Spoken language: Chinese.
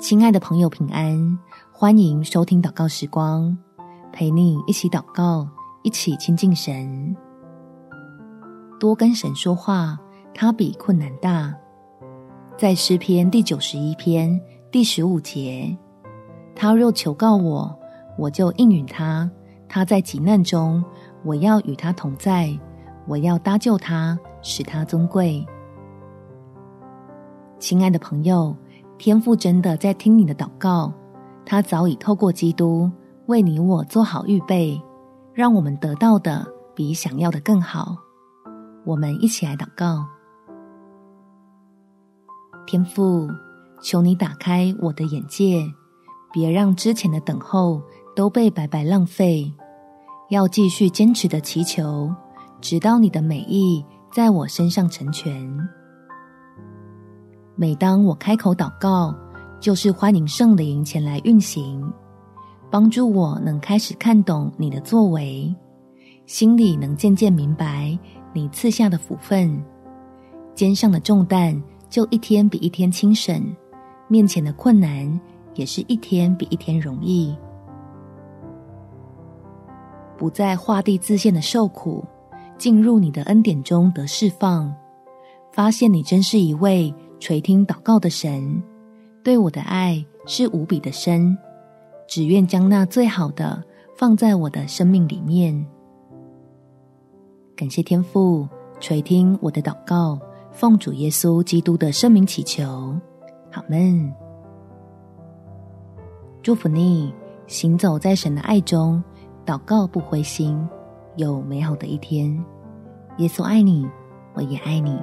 亲爱的朋友，平安！欢迎收听祷告时光，陪你一起祷告，一起亲近神。多跟神说话，他比困难大。在诗篇第九十一篇第十五节，他若求告我，我就应允他；他在急难中，我要与他同在，我要搭救他，使他尊贵。亲爱的朋友。天父真的在听你的祷告，他早已透过基督为你我做好预备，让我们得到的比想要的更好。我们一起来祷告：天父，求你打开我的眼界，别让之前的等候都被白白浪费，要继续坚持的祈求，直到你的美意在我身上成全。每当我开口祷告，就是欢迎圣灵前来运行，帮助我能开始看懂你的作为，心里能渐渐明白你赐下的福分，肩上的重担就一天比一天轻省，面前的困难也是一天比一天容易，不再画地自限的受苦，进入你的恩典中得释放，发现你真是一位。垂听祷告的神，对我的爱是无比的深，只愿将那最好的放在我的生命里面。感谢天父垂听我的祷告，奉主耶稣基督的圣名祈求，阿们。祝福你行走在神的爱中，祷告不灰心，有美好的一天。耶稣爱你，我也爱你。